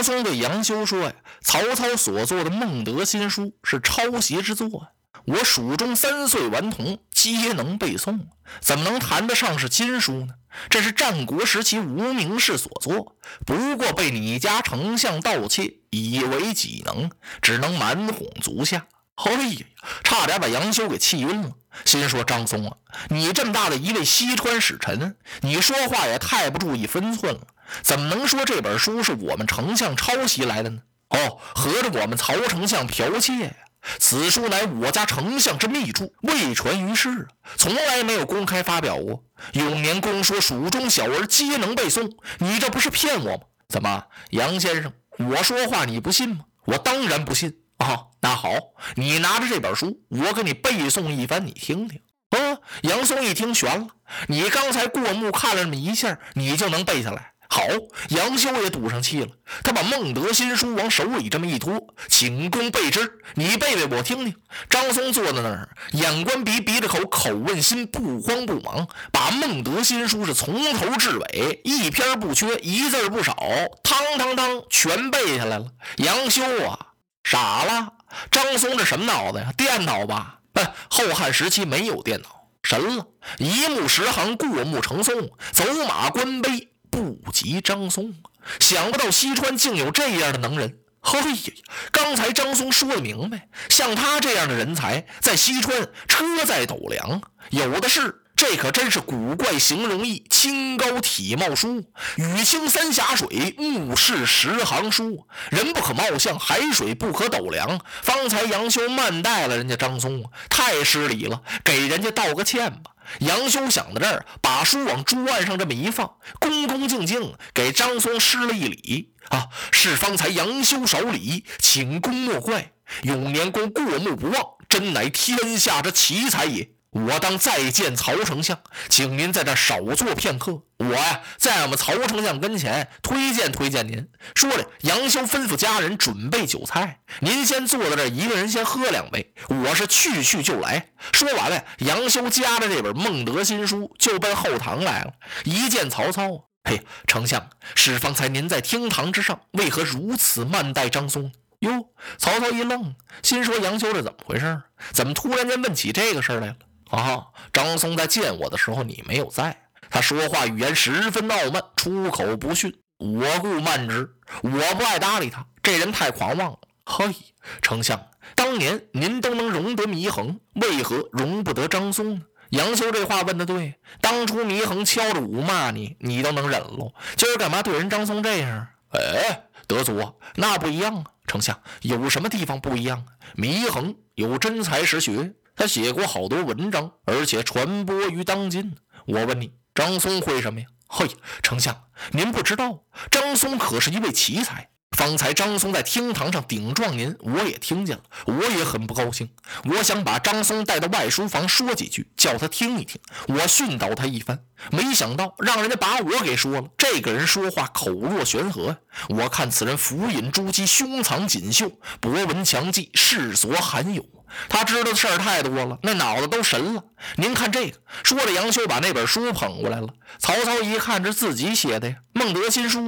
张松对杨修说：“呀，曹操所作的孟德新书是抄袭之作啊。我蜀中三岁顽童皆能背诵，怎么能谈得上是新书呢？这是战国时期无名氏所作，不过被你家丞相盗窃，以为己能，只能蛮哄足下。哎呀，差点把杨修给气晕了。心说：张松啊，你这么大的一位西川使臣，你说话也太不注意分寸了。”怎么能说这本书是我们丞相抄袭来的呢？哦，合着我们曹丞相剽窃呀！此书乃我家丞相之秘著，未传于世，从来没有公开发表过。永年公说蜀中小儿皆能背诵，你这不是骗我吗？怎么，杨先生，我说话你不信吗？我当然不信啊！那好，你拿着这本书，我给你背诵一番，你听听。啊，杨松一听悬了，你刚才过目看了那么一下，你就能背下来？好，杨修也赌上气了。他把孟德新书往手里这么一托，请公背之，你背背我听听。张松坐在那儿，眼观鼻，鼻着口，口问心，不慌不忙，把孟德新书是从头至尾，一篇不缺，一字不少，汤汤汤全背下来了。杨修啊，傻了。张松这什么脑子呀？电脑吧？哎，后汉时期没有电脑，神了，一目十行，过目成诵，走马观碑。不及张松，想不到西川竟有这样的能人。嘿呀，刚才张松说的明白，像他这样的人才，在西川车载斗量，有的是。这可真是古怪形容易，清高体貌疏，雨清三峡水，目视十行书。人不可貌相，海水不可斗量。方才杨修慢待了人家张松，太失礼了，给人家道个歉吧。杨修想到这儿，把书往桌案上这么一放，恭恭敬敬给张松施了一礼。啊，是方才杨修少礼，请公莫怪。永年公过目不忘，真乃天下之奇才也。我当再见曹丞相，请您在这少坐片刻。我呀，在我们曹丞相跟前推荐推荐您。说着，杨修吩咐家人准备酒菜，您先坐在这，一个人先喝两杯。我是去去就来。说完了，杨修夹着这本孟德新书就奔后堂来了。一见曹操，嘿，丞相，是方才您在厅堂之上，为何如此慢待张松？哟，曹操一愣，心说杨修这怎么回事？怎么突然间问起这个事儿来了？啊！张松在见我的时候，你没有在。他说话语言十分傲慢，出口不逊，我故慢之。我不爱搭理他，这人太狂妄了。嘿，丞相，当年您都能容得祢衡，为何容不得张松呢？杨修这话问的对，当初祢衡敲着鼓骂你，你都能忍喽，今儿干嘛对人张松这样？哎，德祖，那不一样啊！丞相，有什么地方不一样？祢衡有真才实学。他写过好多文章，而且传播于当今。我问你，张松会什么呀？嘿，丞相，您不知道，张松可是一位奇才。方才张松在厅堂上顶撞您，我也听见了，我也很不高兴。我想把张松带到外书房说几句，叫他听一听，我训导他一番。没想到让人家把我给说了。这个人说话口若悬河，我看此人伏隐诸姬，胸藏锦绣，博闻强记，世所罕有。他知道的事儿太多了，那脑子都神了。您看这个，说着，杨修把那本书捧过来了。曹操一看，这自己写的呀，《孟德新书》。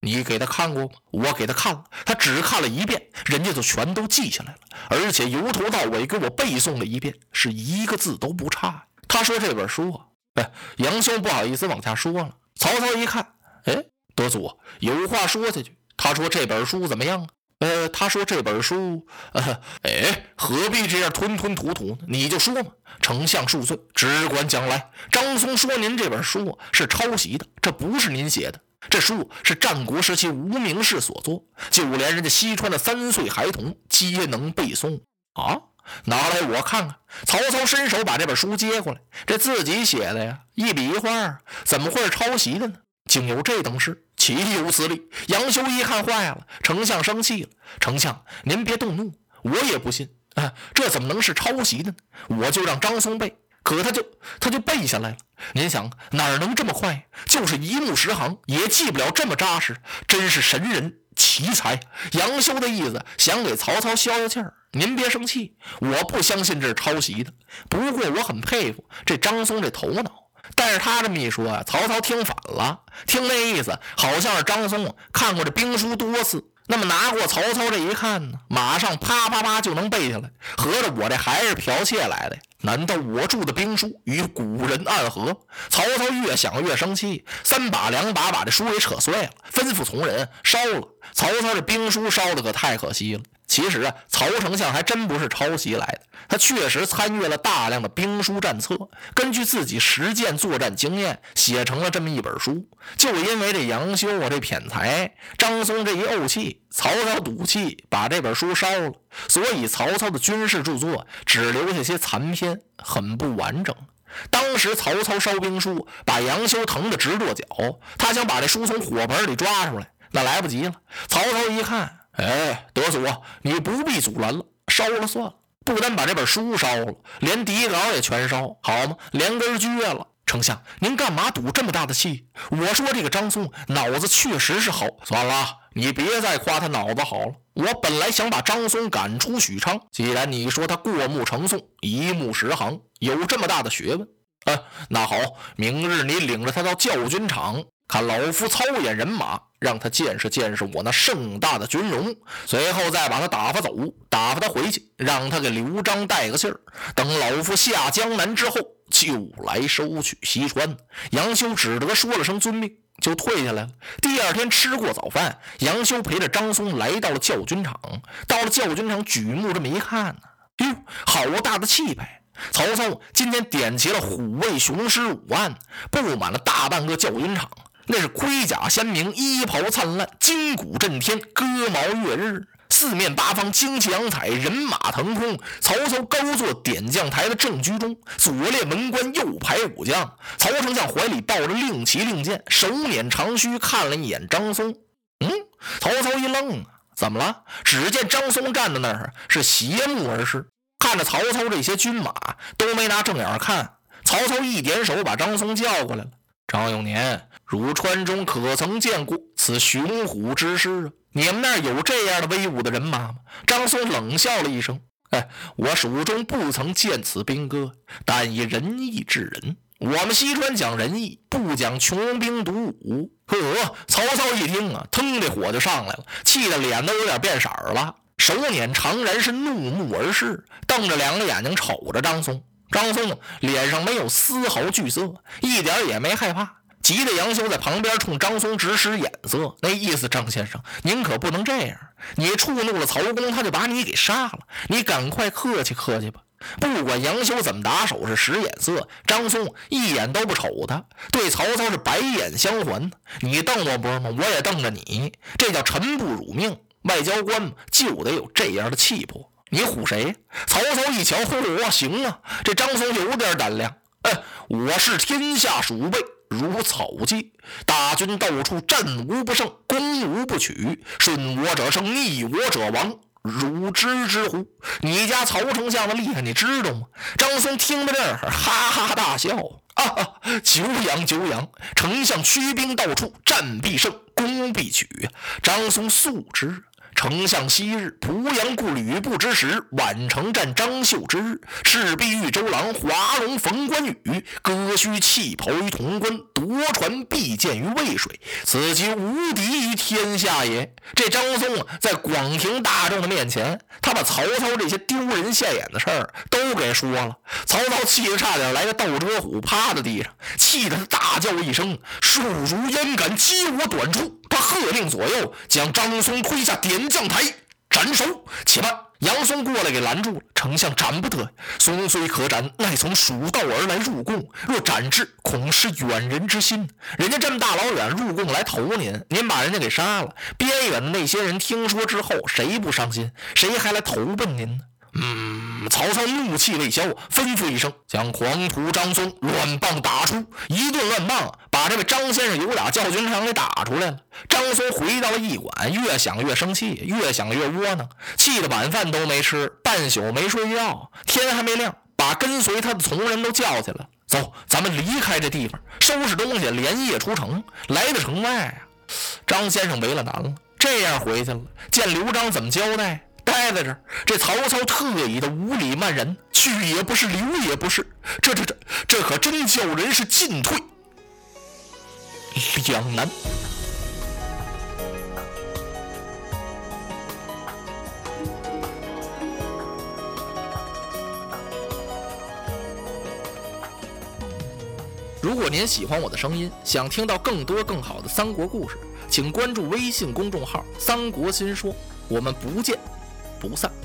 你给他看过吗？我给他看了，他只看了一遍，人家就全都记下来了，而且由头到尾给我背诵了一遍，是一个字都不差。他说这本书啊，哎，杨修不好意思往下说了。曹操一看，哎，德祖有话说下去。他说这本书怎么样啊？呃，他说这本书，呃，哎，何必这样吞吞吐吐呢？你就说嘛。丞相恕罪，只管讲来。张松说您这本书是抄袭的，这不是您写的。这书是战国时期无名氏所作，就连人家西川的三岁孩童皆能背诵啊！拿来我看看。曹操伸手把这本书接过来，这自己写的呀，一笔一画，怎么会是抄袭的呢？竟有这等事！岂有此理！杨修一看坏了，丞相生气了。丞相，您别动怒，我也不信啊，这怎么能是抄袭的呢？我就让张松背，可他就他就背下来了。您想哪能这么快？就是一目十行，也记不了这么扎实，真是神人奇才。杨修的意思想给曹操消消气儿。您别生气，我不相信这是抄袭的。不过我很佩服这张松这头脑。但是他这么一说啊，曹操听反了，听那意思好像是张松看过这兵书多次，那么拿过曹操这一看呢，马上啪啪啪就能背下来。合着我这还是剽窃来的呀？难道我著的兵书与古人暗合？曹操越想越生气，三把两把把这书给扯碎了，吩咐从人烧了。曹操这兵书烧的可太可惜了。其实啊，曹丞相还真不是抄袭来的，他确实参阅了大量的兵书战策，根据自己实践作战经验写成了这么一本书。就因为这杨修啊这偏才，张松这一怄气，曹操赌气把这本书烧了，所以曹操的军事著作只留下些残篇，很不完整。当时曹操烧兵书，把杨修疼得直跺脚，他想把这书从火盆里抓出来，那来不及了。曹操一看。哎，德祖，你不必阻拦了，烧了算了。不单把这本书烧了，连底稿也全烧，好吗？连根撅了。丞相，您干嘛赌这么大的气？我说这个张松脑子确实是好。算了，你别再夸他脑子好了。我本来想把张松赶出许昌，既然你说他过目成诵，一目十行，有这么大的学问，啊，那好，明日你领着他到教军场。看老夫操演人马，让他见识见识我那盛大的军容，随后再把他打发走，打发他回去，让他给刘璋带个信儿。等老夫下江南之后，就来收取西川。杨修只得说了声遵命，就退下来了。第二天吃过早饭，杨修陪着张松来到了教军场。到了教军场，举目这么一看呢，哟，好大的气派！曹操今天点齐了虎卫雄师五万，布满了大半个教军场。那是盔甲鲜明，衣袍灿烂，金鼓震天，戈矛跃日，四面八方旌旗扬彩，人马腾空。曹操高坐点将台的正居中，左列文官，右排武将。曹丞相怀里抱着令旗令箭，手捻长须，看了一眼张松。嗯，曹操一愣，怎么了？只见张松站在那儿，是斜目而视，看着曹操这些军马，都没拿正眼看。曹操一点手，把张松叫过来了。张永年，汝川中可曾见过此雄虎之师啊？你们那儿有这样的威武的人马吗？张松冷笑了一声：“哎，我蜀中不曾见此兵戈，但以仁义治人。我们西川讲仁义，不讲穷兵黩武。”呵，曹操一听啊，腾的火就上来了，气得脸都有点变色了，手捻长髯是怒目而视，瞪着两个眼睛瞅着张松。张松脸上没有丝毫惧色，一点也没害怕，急得杨修在旁边冲张松直使眼色，那意思：张先生，您可不能这样，你触怒了曹公，他就把你给杀了，你赶快客气客气吧。不管杨修怎么打手势使眼色，张松一眼都不瞅他，对曹操是白眼相还。你瞪我不是吗？我也瞪着你，这叫臣不辱命。外交官，就得有这样的气魄。你唬谁？曹操一瞧，嚯，行啊！这张松有点胆量。哎，我是天下鼠辈，如草芥，大军到处，战无不胜，攻无不取，顺我者胜，逆我者亡。汝知之乎？你家曹丞相的厉害，你知道吗？张松听到这儿，哈哈大笑。啊，久仰久仰！丞相驱兵到处，战必胜，攻必取。张松素知。丞相昔日濮阳故吕布之时，宛城战张绣之日，赤壁遇周郎，华龙逢关羽，割须弃袍于潼关，夺船避箭于渭水，此其无敌于天下也。这张松啊，在广庭大众的面前，他把曹操这些丢人现眼的事儿都给说了。曹操气得差点来个斗折虎，趴在地上，气得他大叫一声：“树如焉敢击我短处！”他喝令左右将张松推下点将台斩首。且慢，杨松过来给拦住了。丞相斩不得，松虽可斩，乃从蜀道而来入贡，若斩之，恐失远人之心。人家这么大老远入贡来投您，您把人家给杀了，边远的那些人听说之后，谁不伤心？谁还来投奔您呢？嗯，曹操怒气未消，吩咐一声，将黄土张松乱棒打出，一顿乱棒把这位张先生有俩教军长给打出来了。张松回到了驿馆，越想越生气，越想越窝囊，气得晚饭都没吃，半宿没睡觉，天还没亮，把跟随他的从人都叫起来了。走，咱们离开这地方，收拾东西，连夜出城。来到城外，张先生为了难了，这样回去了，见刘璋怎么交代？待在这儿，这曹操特意的无礼慢人，去也不是，留也不是，这这这这可真叫人是进退两难。如果您喜欢我的声音，想听到更多更好的三国故事，请关注微信公众号“三国新说”，我们不见不散。